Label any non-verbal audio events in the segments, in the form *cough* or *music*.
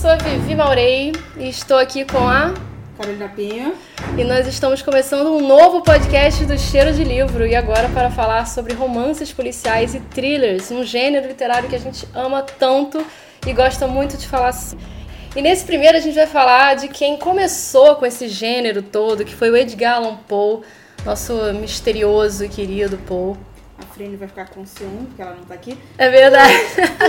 sou a Vivi Maurei e estou aqui com a Carolina Pinho. E nós estamos começando um novo podcast do Cheiro de Livro e agora para falar sobre romances policiais e thrillers, um gênero literário que a gente ama tanto e gosta muito de falar assim. E nesse primeiro a gente vai falar de quem começou com esse gênero todo, que foi o Edgar Allan Poe, nosso misterioso e querido Poe. A Frine vai ficar com ciúme, porque ela não tá aqui. É verdade.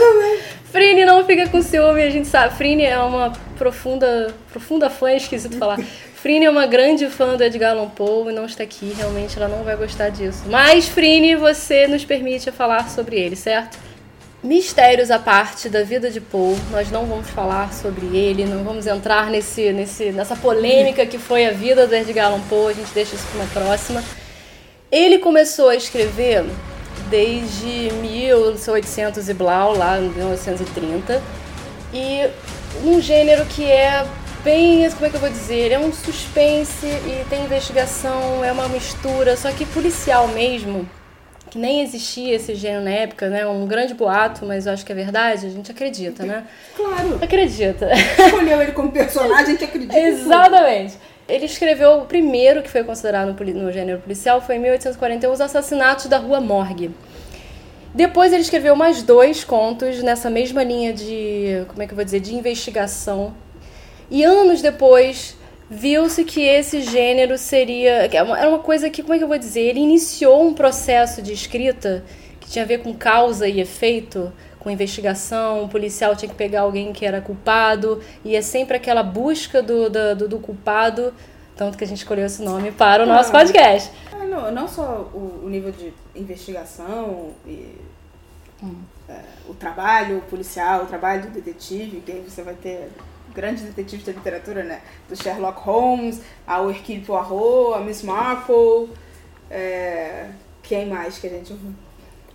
*laughs* Frine não fica com ciúme, a gente sabe. Frine é uma profunda, profunda fã, é esquisito falar. Frine é uma grande fã do Edgar Allan Poe e não está aqui, realmente ela não vai gostar disso. Mas, Frine, você nos permite falar sobre ele, certo? Mistérios à parte da vida de Poe, nós não vamos falar sobre ele, não vamos entrar nesse, nesse, nessa polêmica que foi a vida do Edgar Allan Poe, a gente deixa isso para uma próxima. Ele começou a escrever desde 1800 e blau, lá em 1930, e um gênero que é bem, como é que eu vou dizer, é um suspense e tem investigação, é uma mistura, só que policial mesmo, que nem existia esse gênero na época, né? Um grande boato, mas eu acho que é verdade, a gente acredita, né? Claro. Acredita. Escolheu ele como personagem, a gente acredita. Exatamente. Ele escreveu o primeiro que foi considerado no, gênero policial, foi em 1841, Os Assassinatos da Rua Morgue. Depois ele escreveu mais dois contos nessa mesma linha de, como é que eu vou dizer, de investigação. E anos depois viu-se que esse gênero seria, era uma coisa que, como é que eu vou dizer, ele iniciou um processo de escrita que tinha a ver com causa e efeito, com investigação, o policial tinha que pegar alguém que era culpado, e é sempre aquela busca do, do, do culpado, tanto que a gente escolheu esse nome para o nosso ah, podcast. Ah, não, não só o, o, nível de investigação e hum. é, o trabalho policial, o trabalho do detetive, que aí você vai ter grandes detetives da literatura, né? Do Sherlock Holmes, a Hercule Poirot, a Miss Marple, é, quem mais que a gente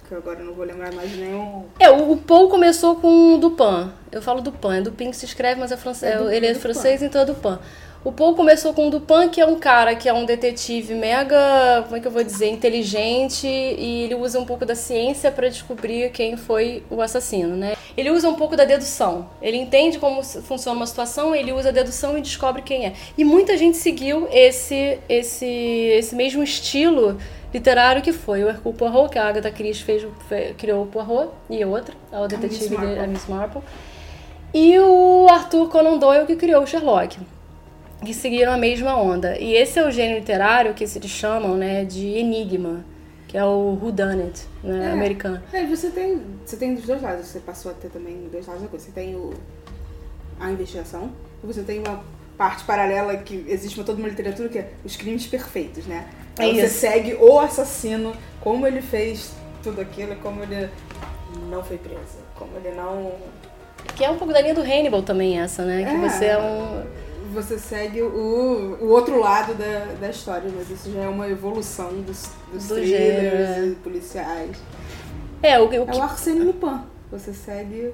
que agora não vou lembrar mais nenhum. É, o, o Paul começou com Dupin. Eu falo Dupin, é Dupin que se escreve, mas é francês. É, ele é Dupin. francês, então é Dupin. O Paul começou com o Dupin, que é um cara que é um detetive mega, como é que eu vou dizer, inteligente e ele usa um pouco da ciência para descobrir quem foi o assassino, né? Ele usa um pouco da dedução. Ele entende como funciona uma situação, ele usa a dedução e descobre quem é. E muita gente seguiu esse esse esse mesmo estilo literário que foi o Hercule Poirot, que a Agatha Christie fez, fez, criou o Poirot, e outra, a detetive, a Miss, a Miss Marple. E o Arthur Conan Doyle, que criou o Sherlock, que seguiram a mesma onda. E esse é o gênero literário que eles chamam né, de enigma, que é o whodunit, né, é, americano. É, você tem, você tem dos dois lados, você passou a ter também dois lados da coisa. Você tem o, a investigação, você tem uma parte paralela que existe uma toda uma literatura que é os crimes perfeitos, né? É você isso. segue o assassino, como ele fez tudo aquilo, como ele não foi preso, como ele não. Que é um pouco da linha do Hannibal também, essa, né? Que é, você é um. Você segue o, o outro lado da, da história, mas isso já é uma evolução dos, dos do thrillers e policiais. É, o, o, é o Arsène Lupin. Você segue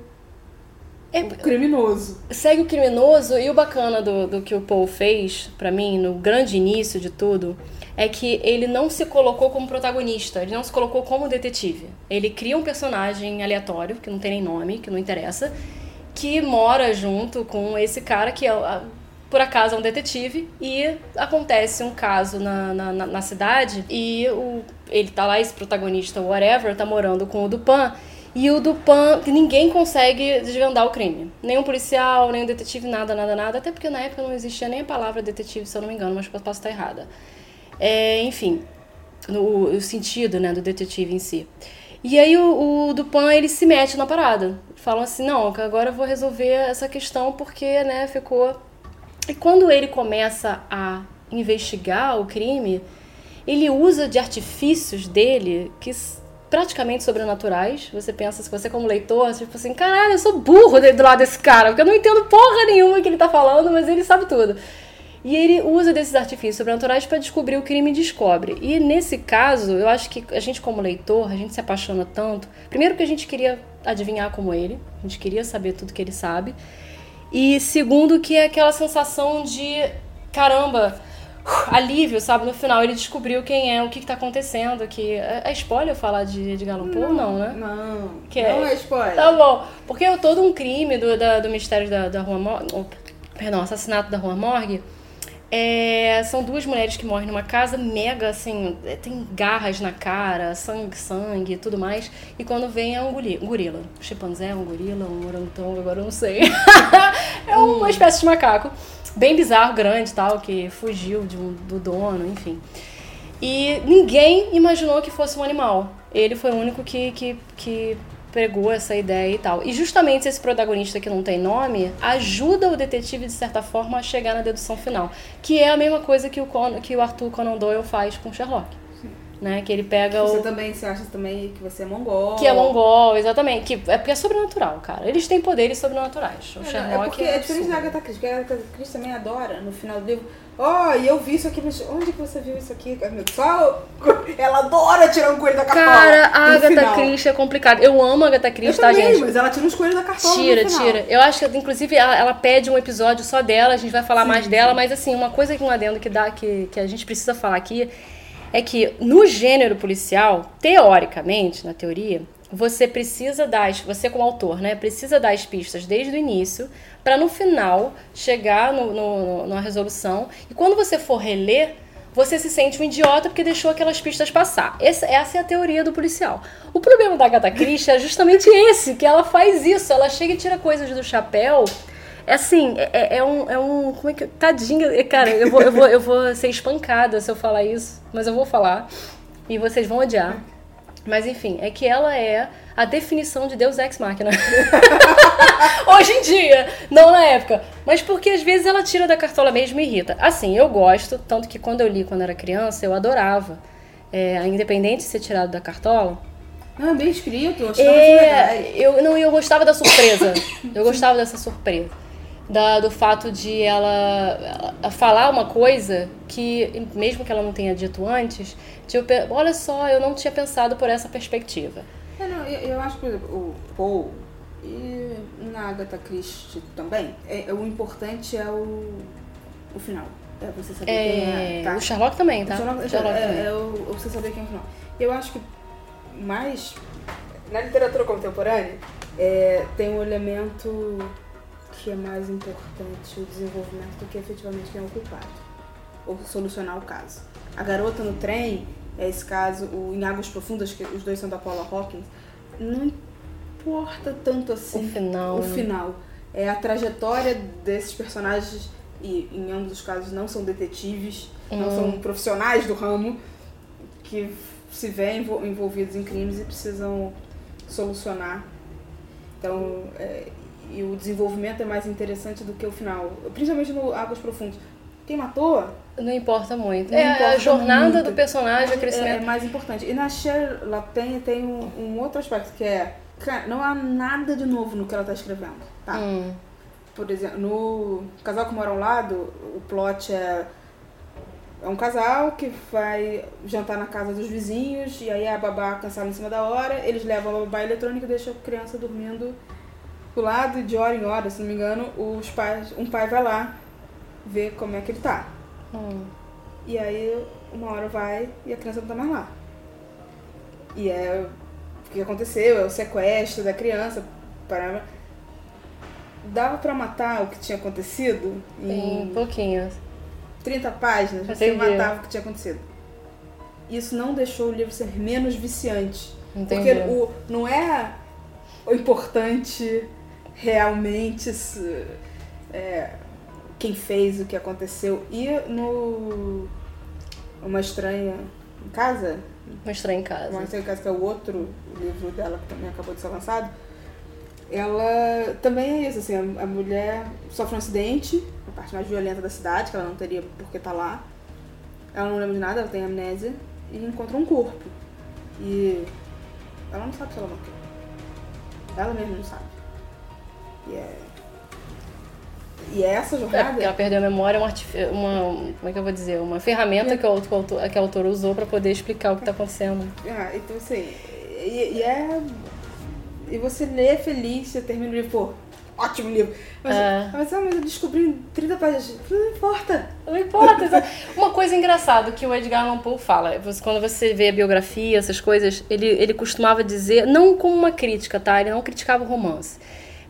é, o criminoso. Segue o criminoso e o bacana do, do que o Paul fez, para mim, no grande início de tudo, é que ele não se colocou como protagonista, ele não se colocou como detetive. Ele cria um personagem aleatório, que não tem nem nome, que não interessa, que mora junto com esse cara que é, por acaso é um detetive e acontece um caso na, na, na cidade e o, ele tá lá, esse protagonista, whatever, tá morando com o Dupin e o Dupin, que ninguém consegue desvendar o crime. Nem um policial, nem um detetive, nada, nada, nada. Até porque na época não existia nem a palavra detetive, se eu não me engano, mas posso estar errada. É, enfim, no, o sentido né, do detetive em si. E aí o, o Dupin, ele se mete na parada. Falam assim, não, agora eu vou resolver essa questão porque, né, ficou... E quando ele começa a investigar o crime, ele usa de artifícios dele que praticamente sobrenaturais. Você pensa, se você como leitor, tipo assim, caralho, eu sou burro do lado desse cara, porque eu não entendo porra nenhuma que ele tá falando, mas ele sabe tudo. E ele usa desses artifícios sobrenaturais para descobrir o crime e descobre. E nesse caso, eu acho que a gente, como leitor, a gente se apaixona tanto. Primeiro, que a gente queria adivinhar como ele, a gente queria saber tudo que ele sabe. E segundo, que é aquela sensação de caramba, *sighs* alívio, sabe? No final ele descobriu quem é, o que, que tá acontecendo. Que é, é spoiler falar de, de Allan Poe? Não, né? Não, Que não é- é spoiler. Tá bom. Porque é todo um crime do, da- do mistério da, da Rua Morgue. Perdão, assassinato da Rua Morgue. É, são duas mulheres que morrem numa casa mega, assim, é, tem garras na cara, sangue, sangue e tudo mais. E quando vem é um guri- um gorila. Um chimpanzé, um gorila, um orangotango, agora eu não sei. *laughs* é uma espécie de macaco. Bem bizarro, grande tal, que fugiu de um- do dono, enfim. E ninguém imaginou que fosse um animal. Ele foi o único que, que, que pregou essa ideia e tal. E justamente esse protagonista que não tem nome ajuda o detetive, de certa forma, a chegar na dedução final. Que é a mesma coisa que o, Con que o Arthur Conan Doyle faz com Sherlock. Né? Que ele pega Você o. também, você acha também que você é mongol. Que é mongol, exatamente. Que é porque é sobrenatural, cara. Eles têm poderes sobrenaturais. O É, Sherlock é porque é diferente absurdo. da Agatha Christie, porque a Agatha Christie também adora, no final do livro, ó, e eu vi isso aqui, mas onde que você viu isso aqui? Só *laughs* ela adora tirar um coelho da cartola. Cara, a Agatha. Christie é complicado. Eu amo a Agatha Eu Christie, tá, também, gente? mas ela tira uns coelhos da cartola Tira, tira. Eu acho que, inclusive, ela, ela pede um episódio só dela, a gente vai falar mais dela, mas assim, uma coisa que um adendo que dá, que, que a gente precisa falar aqui, é que no gênero policial, teoricamente, na teoria, você precisa dar, as- você como autor, né, precisa as pistas desde o início, para no final chegar no, no- numa resolução, e quando você for reler, você se sente um idiota porque deixou aquelas pistas passar. Essa, essa é a teoria do policial. O problema da Agatha Christie é justamente esse, que ela faz isso. Ela chega e tira coisas do chapéu. É assim, é, é um, é um. Como é que. Tadinha. é, Cara, eu vou, eu, vou, eu vou ser espancada se eu falar isso, mas eu vou falar. E vocês vão odiar. Mas enfim, é que ela é a definição de Deus Ex Machina. *laughs* Hoje em dia, não na época. Mas porque às vezes ela tira da cartola mesmo e irrita. Assim, eu gosto, tanto que quando eu li quando era criança, eu adorava. É, independente de ser tirado da cartola. É bem escrito, eu é... É, eu, não, eu gostava da surpresa. Eu gostava dessa surpresa. Da, do fato de ela, ela falar uma coisa que, mesmo que ela não tenha dito antes, tipo, olha só, eu não tinha pensado por essa perspectiva. É, não, eu, eu acho que, por exemplo, o Paul e na Agatha Christie também, é, é- o importante é o, o final. É você saber quem é. Tá? O Sherlock também, tá? O Sherlock, O Sherlock é, também. é o você saber quem é o final. Eu acho que mais na literatura contemporânea é, tem um elemento que é mais importante o desenvolvimento do que efetivamente quem é o culpado. Ou solucionar o caso. A garota no trem, é esse caso, o Em Águas Profundas, que os dois são da Paula Hawkins, não importa tanto assim O final, o né? final. É a trajetória desses personagens, e em ambos os casos não são detetives, não Hum. são profissionais do ramo, que se veem envol- envolvidos em crimes e precisam solucionar. Então, é, e o desenvolvimento é mais interessante do que o final. Principalmente no Águas Profundas. Quem matou Não importa muito. Não é a importa jornada muito. do personagem, o é, é crescimento. mais importante. E na Cher Lapin tem um, um outro aspecto que é... Cara, não há nada de novo no que ela tá escrevendo, tá? Hum. Por exemplo, no Casal que Mora ao Lado, o plot é... É um casal que vai jantar na casa dos vizinhos e aí a babá cansada em cima da hora, eles levam a babá eletrônica e deixam a criança dormindo do lado e de hora em hora, se não me engano, os pais, um pai vai lá ver como é que ele tá. Hum. E aí uma hora vai e a criança não tá mais lá. E é o que aconteceu, é o sequestro da criança. Para... Dava pra matar o que tinha acontecido em pouquinho. 30 páginas, você Entendi. matava o que tinha acontecido. Isso não deixou o livro ser menos viciante. Entendi. Porque o, não é o importante realmente é, quem fez o que aconteceu. E no Uma Estranha em Casa, Mostrar em casa. Uma Estranha em Casa, que é o outro livro dela que também acabou de ser lançado, ela também é isso, assim, a, mulher sofre um acidente, a parte mais violenta da cidade, que ela não teria por que estar lá. Ela não lembra de nada, ela tem amnésia e encontra um corpo. E ela não sabe se ela morreu. Ela mesma não sabe. E é. E é essa É, jornada. porque ela perdeu a memória, uma, artif- uma como é que eu vou dizer? Uma ferramenta que, o, que, o autor, que a autora usou pra poder explicar o que tá acontecendo. Ah, então assim, e, e é. E você lê feliz, você termina o livro, pô, ótimo livro. Mas, É. mas, ah, mas eu descobri em 30 páginas. Não importa. Não importa. Uma coisa engraçada que o Edgar Allan Poe fala, você- quando você vê a biografia, essas coisas, ele, ele costumava dizer, não como uma crítica, tá? Ele não criticava o romance.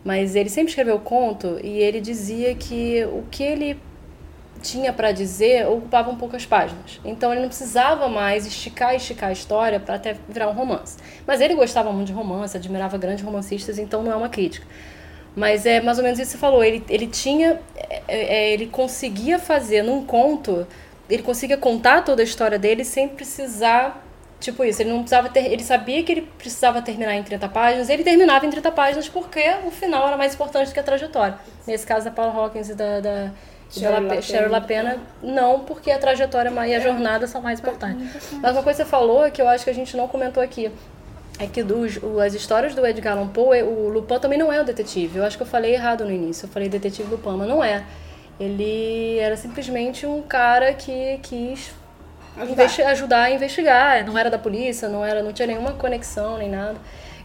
Mas ele sempre escreveu conto e ele dizia que o que ele tinha pra dizer ocupava um pouco as páginas. Então ele não precisava mais esticar esticar a história para até virar um romance. Mas ele gostava muito de romance, admirava grandes romancistas, então não é uma crítica. Mas é mais ou menos isso que você falou. Ele, ele tinha. é, é, ele conseguia fazer num conto. Ele conseguia contar toda a história dele sem precisar. Tipo isso, ele não precisava ter. Ele sabia que ele precisava terminar em 30 páginas, ele terminava em 30 páginas porque o final era mais importante do que a trajetória. Nesse caso da Paula Hawkins e da, da, Lape- LaPena. Não, porque a trajetória e a jornada são mais importantes. Mas uma coisa que você falou que eu acho que a gente não comentou aqui. É que dos, as histórias do Edgar Allan Poe, o Lupin também não é o detetive. Eu acho que eu falei errado no início. Eu falei detetive Lupin, mas não é. Ele era simplesmente um cara que quis Ajudar. ajudar a investigar. Não era da polícia, não era, não tinha nenhuma conexão nem nada.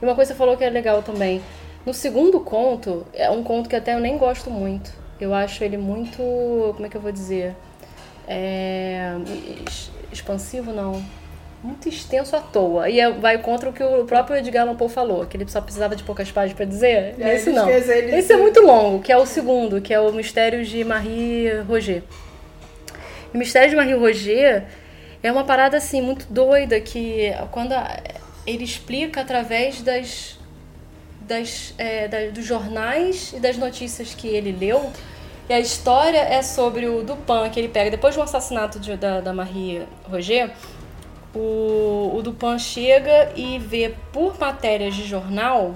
E uma coisa que você falou que é legal também. No segundo conto, é um conto que até eu nem gosto muito. Eu acho ele muito, como é que eu vou dizer? É, expansivo não. Muito extenso à toa. E é- vai contra o que o próprio Edgar Allan Poe falou, que ele só precisava de poucas páginas para dizer. É, Esse ele não. fez Esse é muito longo, que é o segundo, que é o Mistério de Marie Roger. O Mistério de Marie Roger é uma parada assim muito doida que quando a- ele explica através das, das, é, da- dos jornais e das notícias que ele leu. E a história é sobre o Dupin que ele pega depois do assassinato de- da, da Marie Roger. O, o Dupin chega e vê por matérias de jornal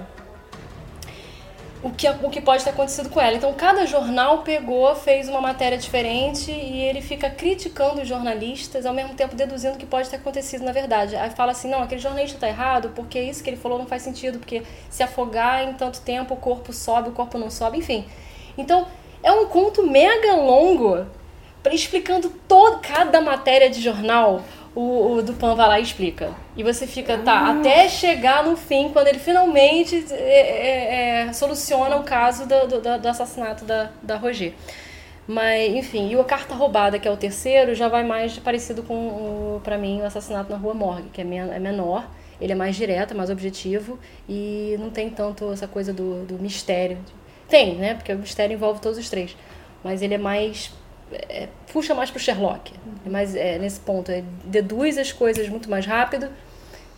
o que, o que pode ter acontecido com ela. Então, cada jornal pegou, fez uma matéria diferente e ele fica criticando os jornalistas, ao mesmo tempo deduzindo o que pode ter acontecido na verdade. Aí fala assim: não, aquele jornalista tá errado, porque isso que ele falou não faz sentido, porque se afogar em tanto tempo o corpo sobe, o corpo não sobe, enfim. Então, é um conto mega longo explicando toda cada matéria de jornal. O, o Dupin vai lá e explica. E você fica, tá, até chegar no fim, quando ele finalmente é, é, é, soluciona o caso do, do, do assassinato da, da Roger. Mas, enfim, e o Carta Roubada, que é o terceiro, já vai mais parecido com, o, pra mim, o assassinato na Rua Morgue, que é, men é menor, ele é mais direto, mais objetivo e não tem tanto essa coisa do, do mistério. Tem, né? Porque o mistério envolve todos os três. Mas ele é mais. É, puxa mais pro Sherlock. É mais é, nesse ponto. Ele deduz as coisas muito mais rápido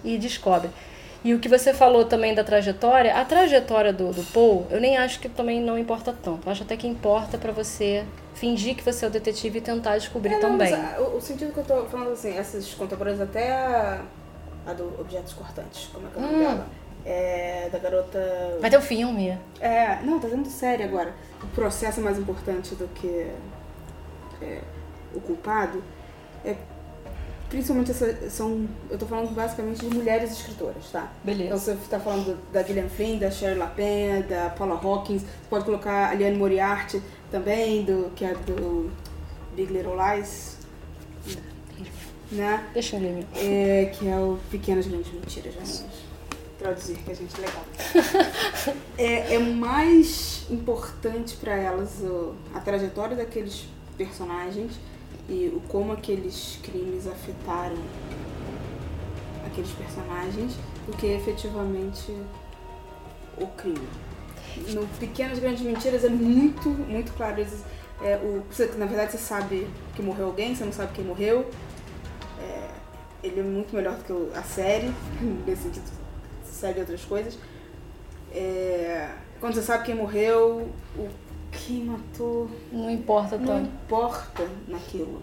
e descobre. E o que você falou também da trajetória, a trajetória do, do Paul, eu nem acho que também não importa tanto. Eu acho até que importa pra você fingir que você é o detetive e tentar descobrir É, não, também. mas, ah, o, o sentido que eu tô falando assim, essas contemporâneas, até a, a do Objetos Cortantes, como é que é o nome Hum. dela? É, da garota. Vai ter o filme. É, não, tá dando série agora. O processo é mais importante do que é, o culpado. É, principalmente essa, são. Eu tô falando basicamente de mulheres escritoras, tá? Beleza. Então você tá falando da Gillian Flynn, da Shirley LaPena, da Paula Hawkins, você pode colocar a Liane Moriarty também, do, que é do Big Little Lies. Né? Deixa eu ler. É, que é o Pequenas Grandes Mentiras, vamos traduzir, que a gente é legal. *laughs* é, é mais importante para elas o- a trajetória daqueles personagens e o como aqueles crimes afetaram aqueles personagens do que efetivamente o crime. No Pequenas Grandes Mentiras é muito, muito claro. É, o, você, na verdade, você sabe que morreu alguém, você não sabe quem morreu. É, ele é muito melhor do que a série, *laughs* nesse sentido, série e outras coisas. É, quando você sabe quem morreu, o quem matou Não importa não tanto. importa naquilo.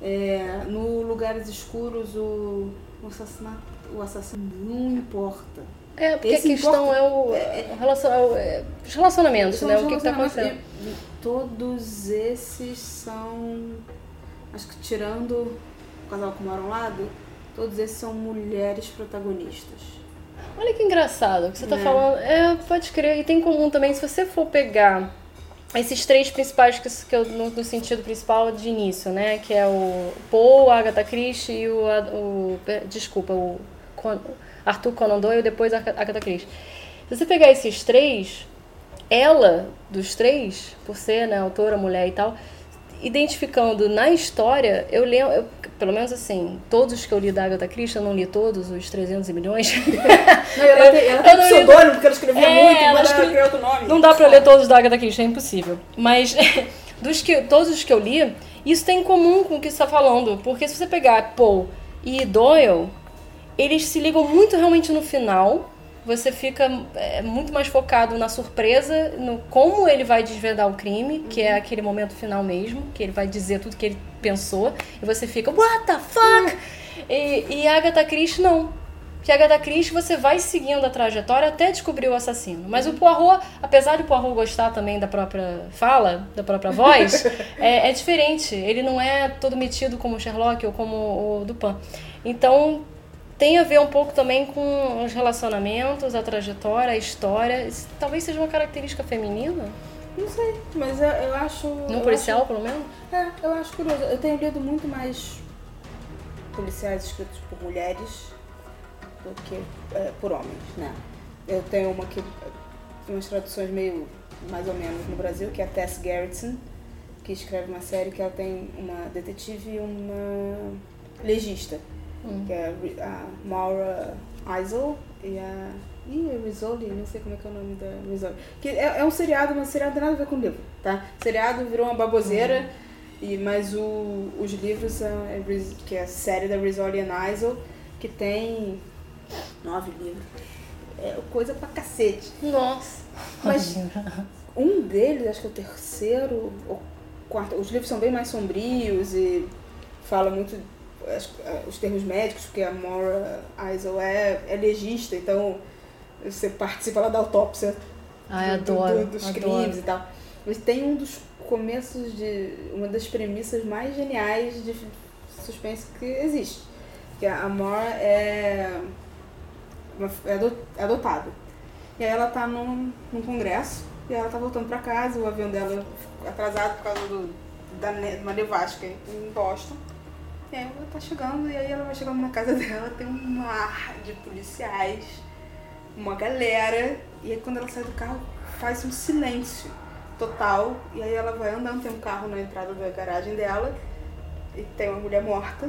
É, no Lugares Escuros, o, o assassinato, o assassino não importa. É, porque Esse a questão importa- é o, é- o relacion- é é os relacionamentos, né? os O que, tá relacionamentos acontecendo. todos esses são. Acho que tirando o casal que mora ao lado, todos esses são mulheres protagonistas. Olha que engraçado o que você tá Né? falando. É, pode crer. E tem em comum também, se você for pegar esses três principais, que, que eu, no, no sentido principal de início, né? Que é o Paul, a Agatha Christie e o, o desculpa, o Con- Arthur Conan Doyle e depois a Agatha Christie. Se você pegar esses três, ela, dos três, por ser né, autora, mulher e tal, identificando na história, eu lembro, eu, pelo menos assim, todos que eu li da Agatha Christie, eu não li todos, os 300 milhões. não, ela, *laughs* tem, ela tem um pseudônimo, porque ela escrevia é, Não dá pra ler todos da Agatha Christie, é impossível. Mas *laughs* dos que, todos os que eu li, isso tem em comum com o que você está falando, porque se você pegar Paul e Doyle, eles se ligam muito realmente no final, você fica é, muito mais focado na surpresa, no como ele vai desvendar o crime, que é aquele momento final mesmo, que ele vai dizer tudo que ele pensou, e você fica, what the fuck? E, e a Agatha Christie não. Que a Agatha Christie você vai seguindo a trajetória até descobrir o assassino. Mas o Poirot, apesar de o Poirot gostar também da própria fala, da própria voz, *laughs* é, é diferente. Ele não é todo metido como o Sherlock ou como o Dupin. Então, tem a ver um pouco também com os relacionamentos, a trajetória, a história. Isso, talvez seja uma característica feminina. Não sei, mas eu, eu acho. No policial, acho, pelo menos? É, eu acho curioso. Eu tenho lido muito mais policiais escritos por mulheres do que é, por homens, né? Eu tenho uma que. umas traduções meio mais ou menos no Brasil, que é a Tess Gerritsen, que escreve uma série que ela tem uma detetive e uma legista hum. que é a Maura Eisel e a. Ih, é Rizzoli, não sei como é que é o nome da Rizzoli. Que é, é um seriado, mas seriado não tem nada a ver com o livro, tá? Seriado virou uma baboseira, uhum. e, mas o, os livros, é, é, que é a série da Rizzoli e Eisel, que tem nove livros. É coisa pra cacete. Nossa! Mas um deles, acho que é o terceiro ou quarto, os livros são bem mais sombrios e fala muito os termos médicos, porque a Maura Eisel é, é legista, então você participa lá da autópsia Ai, do, adoro, do, dos adoro. crimes e tal. Mas tem um dos começos de. uma das premissas mais geniais de suspense que existe. Que a Maura é, é adotada. E aí ela tá num, num congresso e ela tá voltando para casa, o avião dela atrasado por causa do, da, de uma nevasca em Boston. E aí ela tá chegando, e aí ela vai chegando na casa *laughs* dela, tem um mar de policiais, uma galera, e aí quando ela sai do carro, faz um silêncio total, e aí ela vai andando, tem um carro na entrada da garagem dela, e tem uma mulher morta,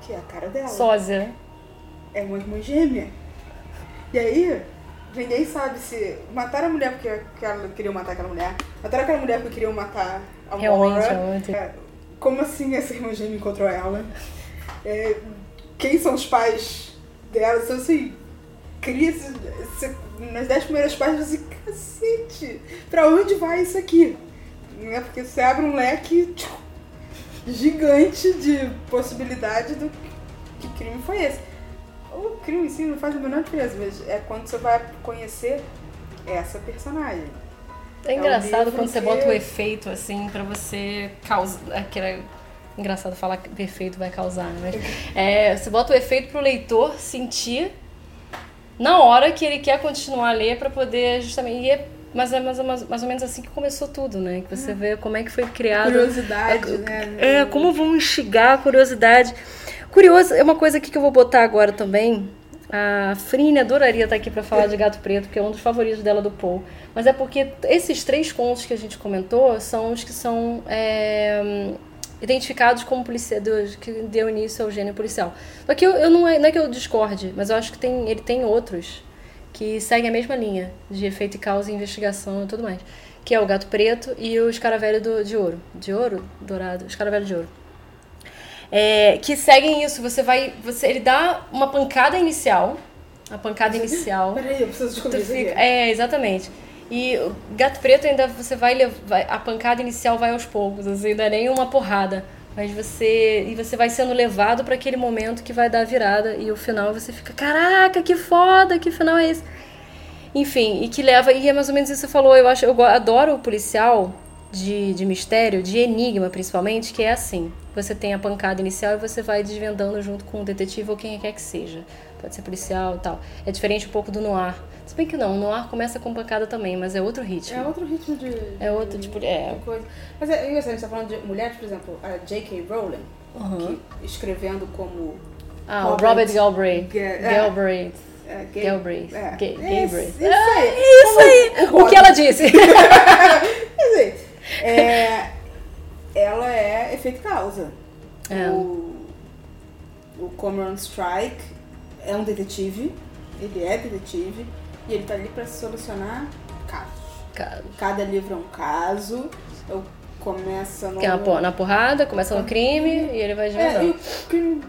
que é a cara dela. Sósia. É uma irmã gêmea. E aí, ninguém sabe se mataram a mulher porque, ela queria matar aquela mulher, mataram aquela mulher porque queriam matar a Realmente, Maura. É, como assim essa irmã gêmea encontrou ela? É, quem são os pais dela? Então, assim, cria nas dez primeiras páginas, assim, cacete, pra onde vai isso aqui? É porque você abre um leque tipo, gigante de possibilidade do que crime foi esse. O crime em si não faz a menor diferença, mas é quando você vai conhecer essa personagem. É engraçado é quando você bota o efeito assim para você causar. Aquela... Engraçado falar que efeito vai causar, né? Mas, *laughs* é, você bota o efeito pro leitor sentir na hora que ele quer continuar a ler para poder justamente. E é, mas é mais, mais, mais ou menos assim que começou tudo, né? Que você é. vê como é que foi criado. Curiosidade, é, né? É, como vão instigar a curiosidade. Curioso, é uma coisa aqui que eu vou botar agora também, a Frine adoraria estar aqui para falar de Gato Preto, que é um dos favoritos dela do Paul. Mas é porque esses três contos que a gente comentou são os que são é, identificados como policiais, que deu início ao gênero policial. Só que eu, eu não, é, não é que eu discorde, mas eu acho que tem, ele tem outros que seguem a mesma linha de efeito e causa, investigação e tudo mais. Que é o Gato Preto e o Escaravelho do, de Ouro. De Ouro? Dourado? Escaravelho de Ouro é, que seguem isso. Você vai. Você, ele dá uma pancada inicial. A pancada inicial. Peraí, eu preciso descobrir isso fica, É, exatamente. E o gato preto ainda você vai levar. A pancada inicial vai aos poucos, assim, ainda nem uma porrada. Mas você. E você vai sendo levado para aquele momento que vai dar a virada. E o final você fica, caraca, que foda, que final é esse? Enfim, e que leva. E é mais ou menos isso que você falou. Eu acho. Eu adoro o policial de, de mistério, de enigma principalmente, que é assim. Você tem a pancada inicial e você vai desvendando junto com o detetive ou quem quer que seja. Pode ser policial e tal. É diferente um pouco do noir. Se bem que não, o noir começa com pancada também, mas é outro ritmo. É outro ritmo de. É outro tipo de. É. coisa. Mas é, a gente tá falando de mulheres, por exemplo, a J.K. Rowling, uhum. que, escrevendo como. Ah, Robert, Robert Galbraith. É, Galbraith. É, gay, Galbraith. É, Gay- Galbraith. Isso aí. É isso aí! Como O que ela disse? *laughs* Aí. É, ela é efeito causa. É. O, o Cameron Strike é um detetive, ele é detetive, e ele tá ali pra solucionar casos. Cara, Cada livro é um caso, eu começa no... que é na, por- na porrada, começa no crime e ele vai É, desvendando. o crime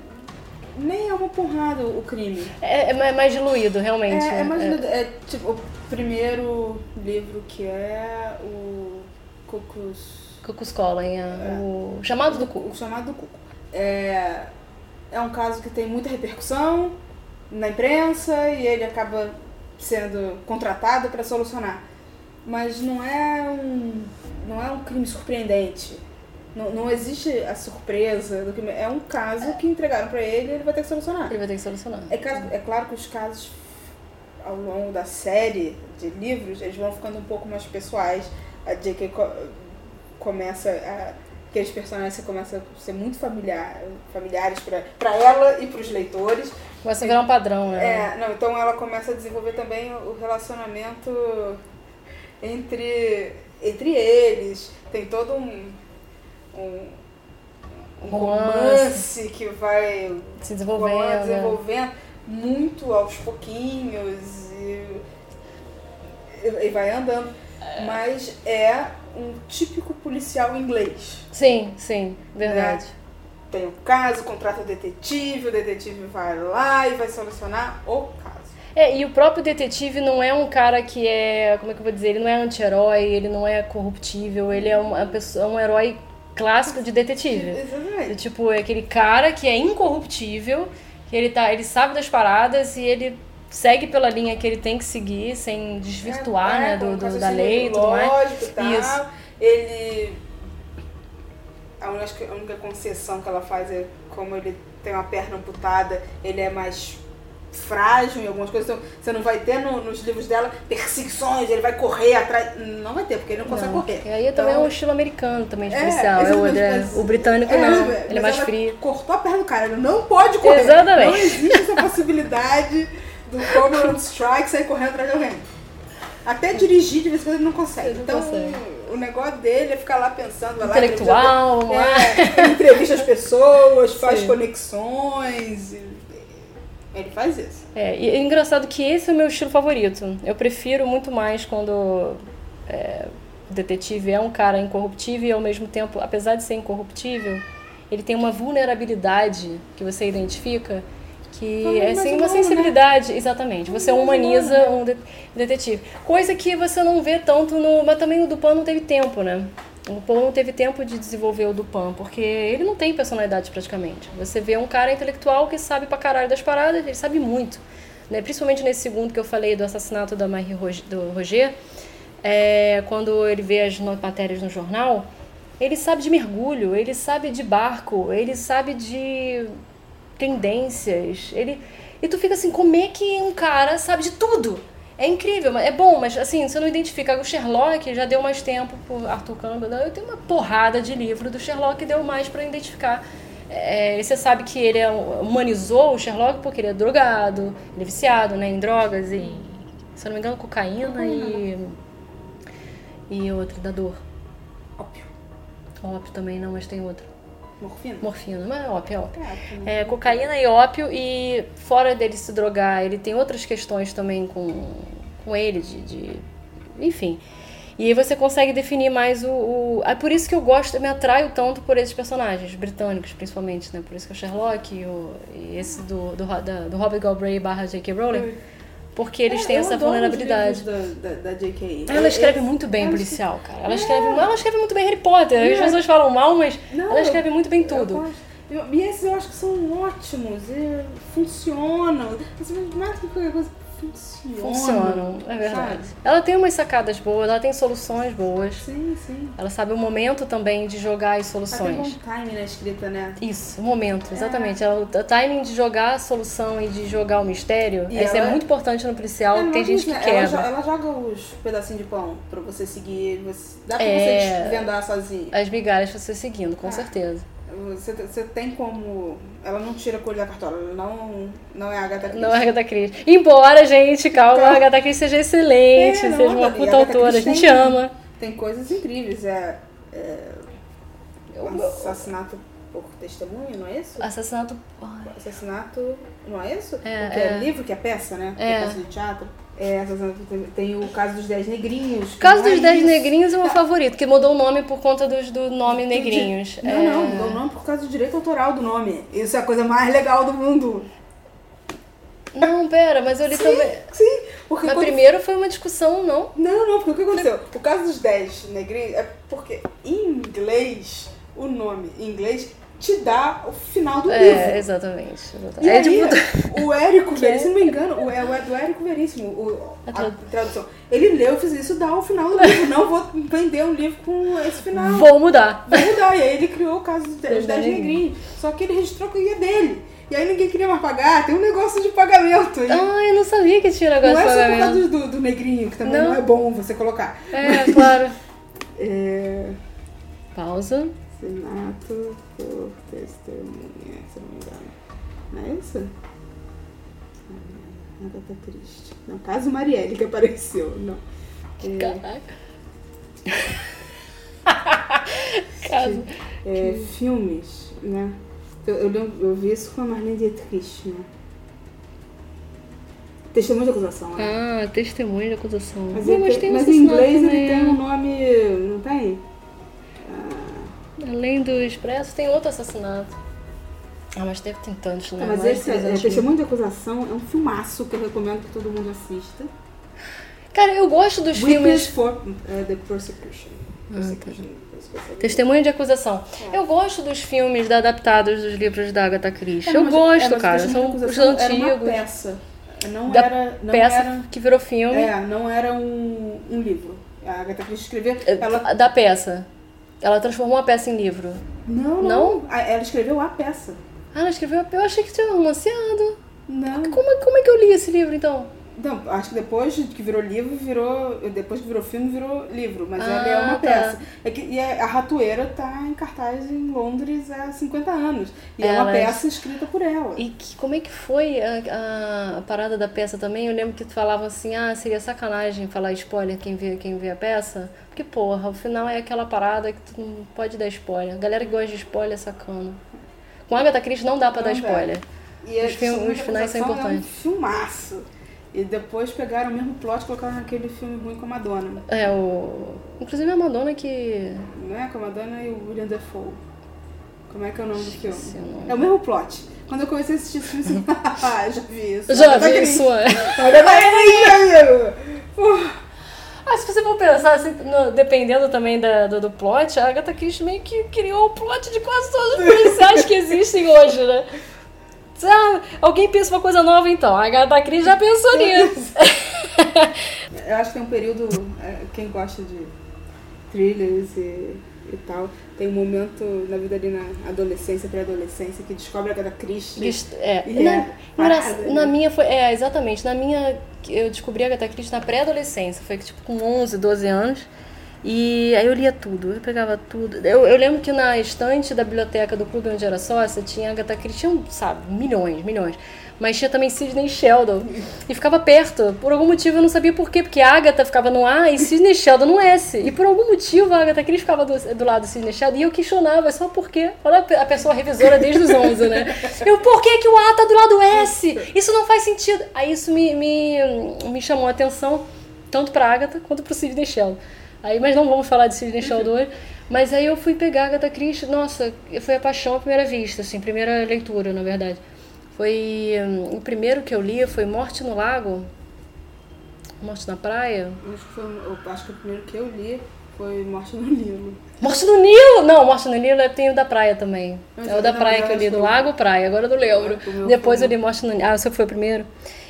nem é uma porrada o crime. É, é mais- mais diluído, realmente. É, é mais É. é, tipo o primeiro livro que é o Cucus, Cucus Collen, é. o chamado do cu. o chamado do Cuco. É, é um caso que tem muita repercussão na imprensa e ele acaba sendo contratado para solucionar. Mas não é um não é um crime surpreendente. Não, não existe a surpresa do crime. É um caso que entregaram para ele e ele vai ter que solucionar. Ele vai ter que solucionar. É, caso- é claro que os casos ao longo da série de livros, eles vão ficando um pouco mais pessoais. A J.K. co- começa a... Aqueles personagens começam a ser muito familiar, familiares para ela e para os leitores. Começa a virar um padrão, né? É, não, então ela começa a desenvolver também o relacionamento entre, entre eles. Tem todo um, um, um Romance. romance que vai Se desenvolvendo. né? desenvolvendo muito aos pouquinhos e, e vai andando. Mas é um típico policial inglês. Sim, sim, verdade. Tem o caso, contrata o detetive, o detetive vai lá e vai solucionar o caso. É, e o próprio detetive não é um cara que é, como é que eu vou dizer, ele não é anti-herói, ele não é corruptível, ele é uma pessoa, um herói clássico de detetive. É, Exatamente. tipo, é aquele cara que é incorruptível, que ele tá, ele sabe das paradas e ele segue pela linha que ele tem que seguir sem desvirtuar, É, né, é, do, do- da lei e tudo mais. lógico e tal. Isso. Ele. A única, a única concessão que ela faz é como ele tem uma perna amputada, ele é mais frágil em algumas coisas. Então, você não vai ter no- nos livros dela perseguições, ele vai correr atrás. Não vai ter, porque ele não consegue Não, correr. E aí também é Então, um estilo americano também de É, policial. É, o, exatamente, é, o britânico É, não, ele é mais frio. Cortou a perna do cara, ele não pode correr. Exatamente. Não existe essa possibilidade *laughs* do Cameron Strike sair correndo atrás de alguém. Até dirigir de vez em quando ele não consegue. Ele não então consegue. o negócio dele é ficar lá pensando, vai lá, Intelectual, entrevista, é, entrevista as pessoas, faz Sim. conexões. Ele faz isso. É, e é engraçado que esse é o meu estilo favorito. Eu prefiro muito mais quando é, o detetive é um cara incorruptível e ao mesmo tempo, apesar de ser incorruptível, ele tem uma vulnerabilidade que você identifica que Também é assim, uma né? sensibilidade, exatamente. Você humaniza humano, um de- detetive. Coisa que você não vê tanto no. Mas também o Dupan não teve tempo, né? O Paul não teve tempo de desenvolver o Dupan, porque ele não tem personalidade praticamente. Você vê um cara intelectual que sabe pra caralho das paradas, ele sabe muito. Né? Principalmente nesse segundo que eu falei do assassinato da Marie Rog- do Roger, é, quando ele vê as matérias no jornal, ele sabe de mergulho, ele sabe de barco, ele sabe de tendências, ele e tu fica assim, como é que um cara sabe de tudo? É incrível, é bom, mas assim, você não identifica. O Sherlock já deu mais tempo por Arthur Campbell. Eu tenho uma porrada de livro do Sherlock que deu mais pra identificar. É, você sabe que ele é, humanizou o Sherlock porque ele é drogado, ele é viciado né, em drogas e, se eu não me engano, cocaína e. E outra, da dor. Ópio. Ópio também não, mas tem outra. Morfina? Morfina, mas é ópio, é ópio. É, né? É, cocaína e ópio, e fora dele se drogar, ele tem outras questões também com, com ele, de, de- Enfim. E aí você consegue definir mais o. o... É por isso que eu gosto, eu me atraio tanto por esses personagens, britânicos principalmente, né? Por isso que é o Sherlock e, o, e esse do, do, da, do Robert Galbraith barra J.K. Rowling, porque eles É, têm essa vulnerabilidade. Da, da, da J.K. Ela escreve É- muito bem policial, cara. Ela É. escreve, ela escreve muito bem Harry Potter. As É. pessoas falam mal, mas Não, ela escreve muito bem tudo. Eu- E esses eu acho que são ótimos, e funcionam. Assim, mais que qualquer coisa, funcionam. Funcionam, é verdade. sabe? Ela tem umas sacadas boas, ela tem soluções boas. Sim, sim. Ela sabe o momento também de jogar as Ela tem soluções. time na escrita, né? Isso, o momento, É. exatamente. Ela, o timing de jogar a solução e de jogar o mistério, E isso é ela- muito importante no policial, É, tem gente que né? ela, jo- quebra. ela joga os pedacinhos de pão pra você seguir. Você, dá pra É. você desvendar sozinho. As migalhas você seguindo, com Ah. certeza. Você, você tem como. Ela não tira a coisa da cartola, não, não é a Agatha Christie. Não é a Agatha Christie. Embora, gente, calma, a Agatha Christie seja excelente, É, não, seja uma puta autora, a gente tem- ama. Tem coisas incríveis. É, é Eu- assassinato por testemunha, não é isso? Assassinato. Assassinato, não é isso? É, O que é, é. livro, que é peça, né? Que É. peça de teatro. É, tem, o caso dos Dez Negrinhos. O caso não é dos Dez isso. Negrinhos é o meu favorito, que mudou o nome por conta dos, do nome Negrinhos. Não, É, não, mudou o nome por causa do direito autoral do nome. Isso é a coisa mais legal do mundo. Não, pera, mas eu li também. Sim, porque Mas quando primeiro foi uma discussão, não. Não, não, porque o que aconteceu? O caso dos 10 negrinhos é porque em inglês, o nome em inglês te dá o final do É, livro. exatamente. exatamente. E É aí, tipo. *laughs* o Érico é? Veríssimo, se não me engano, o, é o é do Érico Veríssimo, o, A a, tradu- tradução. Ele leu fez isso, dá o final do livro. Não vou vender um livro com esse final. Vou mudar. Vou mudar. E aí ele criou o caso dos 10 Dos dez negrinhos. Só que ele registrou que ia dele. E aí ninguém queria mais pagar, tem um negócio de pagamento aí. Ai, eu não sabia que tinha negócio não é de só por pagamento. causa do, do negrinho, que também Não. não. é bom você colocar. É, claro. *laughs* É, Pausa. Senato por testemunha, se não me engano. Não é isso? Ah, Agatha Christie. Não, caso Marielle que apareceu. Não. É, Caraca. *laughs* Caso. é, filmes, né? Eu, eu, eu vi isso com a Marlene Dietrich, né? Testemunho de acusação, né? Ah, testemunho de acusação. Mas, Não, mas tem- mas em assassinato inglês também, ele tem um nome. Não tem? Além do Expresso, tem outro assassinato. Ah, mas deve ter tantos, né? Mas Mais de esse é, 300 é. Testemunho de Acusação é um filmaço que eu recomendo que todo mundo assista. Cara, eu gosto dos Witness filmes. for é, the Prosecution. Ah, tá. Testemunho de acusação. É. Eu gosto dos filmes da- adaptados dos livros da Agatha Christie. É, eu mas- gosto, é, mas cara. São os Acusação Era uma antigos. peça. Não Da era. Não Peça era, que virou filme. é, não era um, um livro. A Agatha Christie escreveu. Ela, Da peça. Ela transformou a peça em livro. não, Não? não. A- Ela escreveu a peça. Ah, ela escreveu. Eu achei que tinha romanceado. Não. Como, como é que eu li esse livro, então? Não, acho que depois que virou livro, virou. Depois que virou filme, virou livro. Mas Ah, ela é uma tá. peça. É que, e a a Ratoeira tá em cartaz em Londres há 50 anos. E é uma Elas- peça escrita por ela. E que- como é que foi a, a- a parada da peça também? Eu lembro que tu falava assim, ah, seria sacanagem falar spoiler quem vê, quem vê a peça. Porque, porra, o final é aquela parada que tu não pode dar spoiler. A galera que gosta de spoiler é sacana. Com Agatha Christie não dá pra dar Não dá. spoiler. E Os a filmes- os finais são importantes. É um filmaço. E depois pegaram o mesmo plot e colocaram naquele filme ruim com a Madonna. É, o... Inclusive a Madonna que... Não é? Com a Madonna e o William Dafoe. Como é que é o nome do filme? Esqueci o nome. É o mesmo plot. Quando eu comecei a assistir esse filme, *laughs* ah, já vi isso. Já vi isso, é. *laughs* Ah, se você for pensar, assim, no- dependendo também da, do, do plot, a Agatha Christie meio que criou o plot de quase todos os policiais que existem hoje, né? Ah, alguém pensa uma coisa nova então. A Agatha Christie já pensou *laughs* nisso. Eu acho que tem um período, é, quem gosta de thrillers e, e tal, tem um momento na vida ali na adolescência, pré-adolescência, que descobre a Agatha Christie. Isto- É, na, é na né? minha foi. É, exatamente. Na minha. Eu descobri a Agatha Christie na pré-adolescência. Foi tipo com 11, 12 anos. E aí eu lia tudo, eu pegava tudo. Eu, eu lembro que na estante da biblioteca do clube onde era sócia tinha Agatha Christie, tinha, sabe, milhões, milhões. Mas tinha também Sidney Sheldon. E ficava perto. Por algum motivo eu não sabia por quê, porque Agatha ficava no A e Sidney Sheldon no S. E por algum motivo a Agatha Christie ficava do, do lado do Sidney Sheldon e eu questionava só por quê. Olha a pe- a pessoa revisora desde os 11, né? Eu, por que, que o A tá do lado S? Isso não faz sentido. Aí isso me, me, me chamou a atenção, tanto pra Agatha quanto pro Sidney Sheldon. Aí, mas não vamos falar de Sidney Sheldon. Mas aí eu fui pegar a Agatha Christie, nossa, foi a paixão à primeira vista, assim, primeira leitura, na verdade. Foi. hum, o primeiro que eu li foi Morte no Lago. Morte na Praia. Acho que, foi, acho que o primeiro que eu li foi Morte no Nilo. Morte no Nilo! Não, Morte no Nilo é- tem o da praia também. Mas É o da praia que eu li, do Lago Praia, agora eu não lembro. Depois eu li Morte no Nilo. Ah, você foi o primeiro?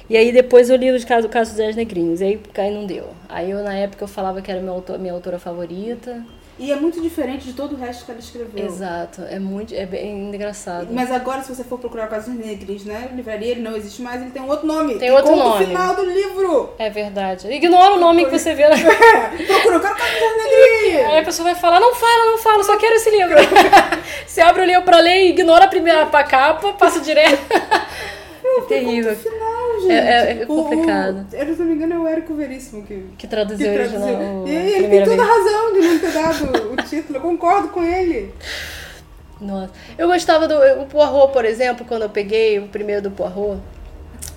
E aí depois eu li o caso dos Dez Negrinhos. E aí, aí não deu. Aí eu, na época, eu falava que era minha, autor, minha autora favorita. E é muito diferente de todo o resto que ela escreveu. Exato, é muito é bem engraçado. Mas agora, se você for procurar Casos Negros, né? Livraria, ele não existe mais, ele tem um outro nome. Tem outro nome. o final do livro. É verdade. Ignora o nome que você vê. na- *laughs* Procura, eu quero Casos Negros. Aí a pessoa vai falar, não fala, não fala, só quero esse livro. *laughs* você abre o livro pra ler e ignora a primeira pa- capa, passa direto. *laughs* é terrível. Final, gente. É- é O- o- complicado. eu, se não me engano, é o Érico Veríssimo que, Que que traduziu, traduziu. original. E ele tem toda a razão de não ter dado o *laughs* título. Eu concordo com ele. Nossa. Eu gostava do o Poirot, por exemplo, quando eu peguei o primeiro do Poirot,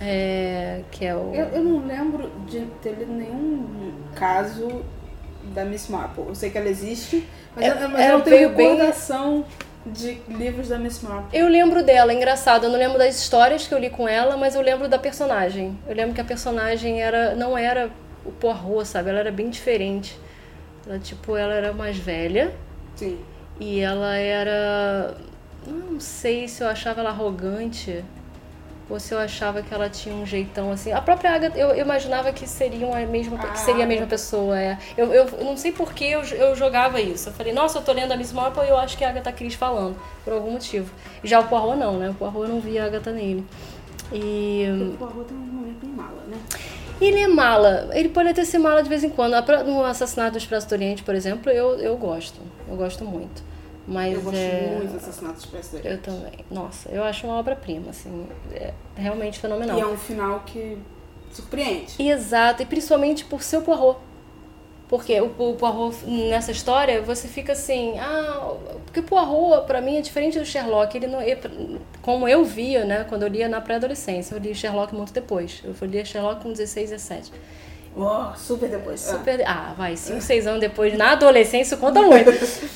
é, que é o... Eu, eu não lembro de ter lido nenhum caso da Miss Marple. Eu sei que ela existe, mas, É- eu, mas ela eu não tenho veio bem- recordação de livros da Miss Marple. Eu lembro dela, engraçado. Eu não lembro das histórias que eu li com ela, mas eu lembro da personagem. Eu lembro que a personagem era não era o Poirot, sabe? Ela era bem diferente. Ela, tipo, ela era mais velha Sim. e ela era... Não sei se eu achava ela arrogante ou se eu achava que ela tinha um jeitão assim. A própria Agatha, eu, eu imaginava que seriam a mesma, Ah, que seria a mesma pessoa. É. Eu, eu, não sei por que eu, eu jogava isso. Eu falei, nossa, eu tô lendo a Miss Marple e eu acho que é a Agatha Cris falando, por algum motivo. Já o Poirot não, né? O Poirot eu não via a Agatha nele. E O Poirot tem um momento em mala, né? ele é mala. Ele pode até ser mala de vez em quando. No Assassinato do Expresso do Oriente, por exemplo, eu, eu gosto. Eu gosto muito. Mas Eu gosto é... muito do Assassinato Expresso do Oriente. Eu também. Nossa, eu acho uma obra-prima, assim. É realmente fenomenal. E é um final que surpreende. Exato, e principalmente por seu Poirot. Porque o, o Poirot, nessa história, você fica assim, ah, porque Poirot, pra mim, é diferente do Sherlock. Ele não, como eu via, né, quando eu lia na pré-adolescência, eu li Sherlock muito depois. Eu ler Sherlock com 16, 17. Super depois. Super, ah, vai, 5, 6 anos depois, na adolescência, conta muito.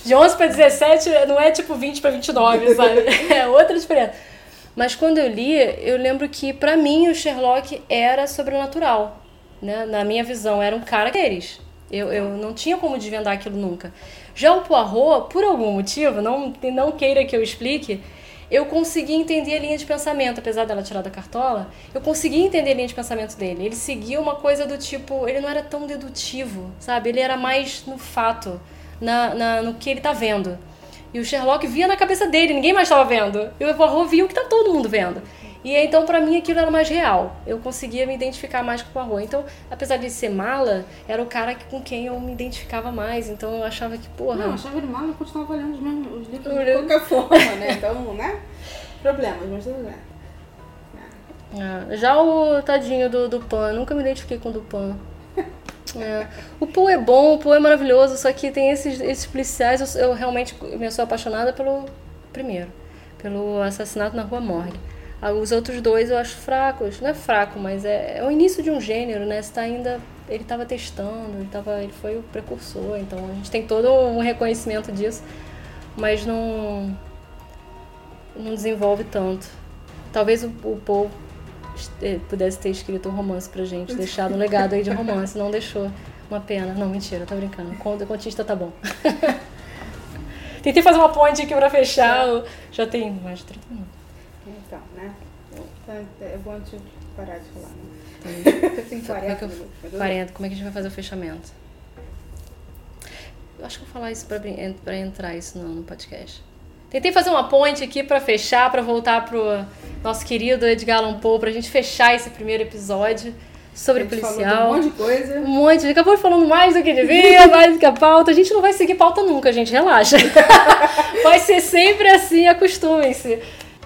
De 11 pra 17 não é tipo 20 pra 29, sabe? *laughs* É outra diferença. Mas quando eu li, eu lembro que pra mim o Sherlock era sobrenatural, né? Na minha visão, era um cara deles. Eu, eu não tinha como desvendar aquilo nunca. Já o Poirot, por algum motivo, não, não queira que eu explique, eu consegui entender a linha de pensamento, apesar dela tirar da cartola, eu consegui entender a linha de pensamento dele. Ele seguia uma coisa do tipo, ele não era tão dedutivo, sabe? Ele era mais no fato, na, na- no que ele tá vendo. E o Sherlock via na cabeça dele, ninguém mais estava vendo. E o Poirot via o que tá todo mundo vendo. E então, pra mim, aquilo era mais real. Eu conseguia me identificar mais com o Poirot. Então, apesar de ser mala, era o cara com quem eu me identificava mais. Então, eu achava que, porra... Não, achava ele mal, eu continuava lendo os mesmos os livros de Olhando. qualquer forma, né? Então, né? Problemas, mas tudo bem. É, já o tadinho do, do Pan, eu nunca me identifiquei com o do Pan. É. O Poe é bom, o Poe é maravilhoso, só que tem esses, esses policiais, eu, eu realmente me sou apaixonada pelo primeiro, pelo assassinato na Rua Morgue. Ah, Os outros dois eu acho fracos, não é fraco, mas é, é o início de um gênero, né? Você tá ainda, ele estava testando, ele, tava, ele foi o precursor, então a gente tem todo um reconhecimento disso, mas não, não desenvolve tanto. Talvez o, o eh, pudesse ter escrito um romance pra gente, deixado um legado aí de romance, não deixou. Uma pena. Não, mentira, tô brincando. Conta contista tá bom. *laughs* Tentei fazer uma ponte aqui pra fechar. o- Já tem mais de 30 minutos. Então, né? Então, é bom te parar de falar, né? *laughs* Tem Como é 40 que eu- minutos. mas tudo 40, como é que a gente vai fazer o fechamento? Eu acho que eu vou falar isso pra, pra entrar isso no, no podcast. Tentei fazer uma ponte aqui pra fechar, pra voltar pro nosso querido Edgar Allan Poe, pra gente fechar esse primeiro episódio sobre A gente falou policial. de um monte de coisa. Um monte, acabou falando mais do que devia, *laughs* mais do que a pauta. A gente não vai seguir pauta nunca, gente, relaxa. *laughs* Vai ser sempre assim, acostumem-se.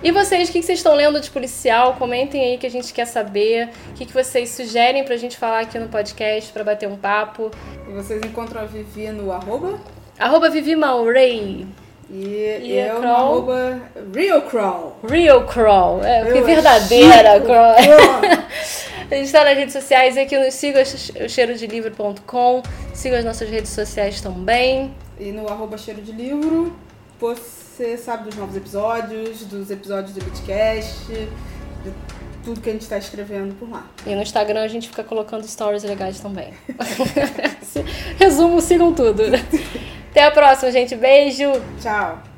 E vocês, o que vocês estão lendo de policial? Comentem aí que a gente quer saber. O que vocês sugerem pra gente falar aqui no podcast, pra bater um papo. E vocês encontram a Vivi no arroba. Arroba Vivi Maurey. E, E eu no Kroll? arroba Real Crawl. Real Crawl. É, Eu verdadeira Crawl. *laughs* A gente está nas redes sociais aqui no siga o cheirodelivro.com. Siga as nossas redes sociais também. E no arroba cheiro de livro, você sabe dos novos episódios, dos episódios do Bitcast, de tudo que a gente está escrevendo por lá. E no Instagram a gente fica colocando stories legais também. *laughs* Resumo, sigam tudo. Até a próxima, gente. Beijo! Tchau!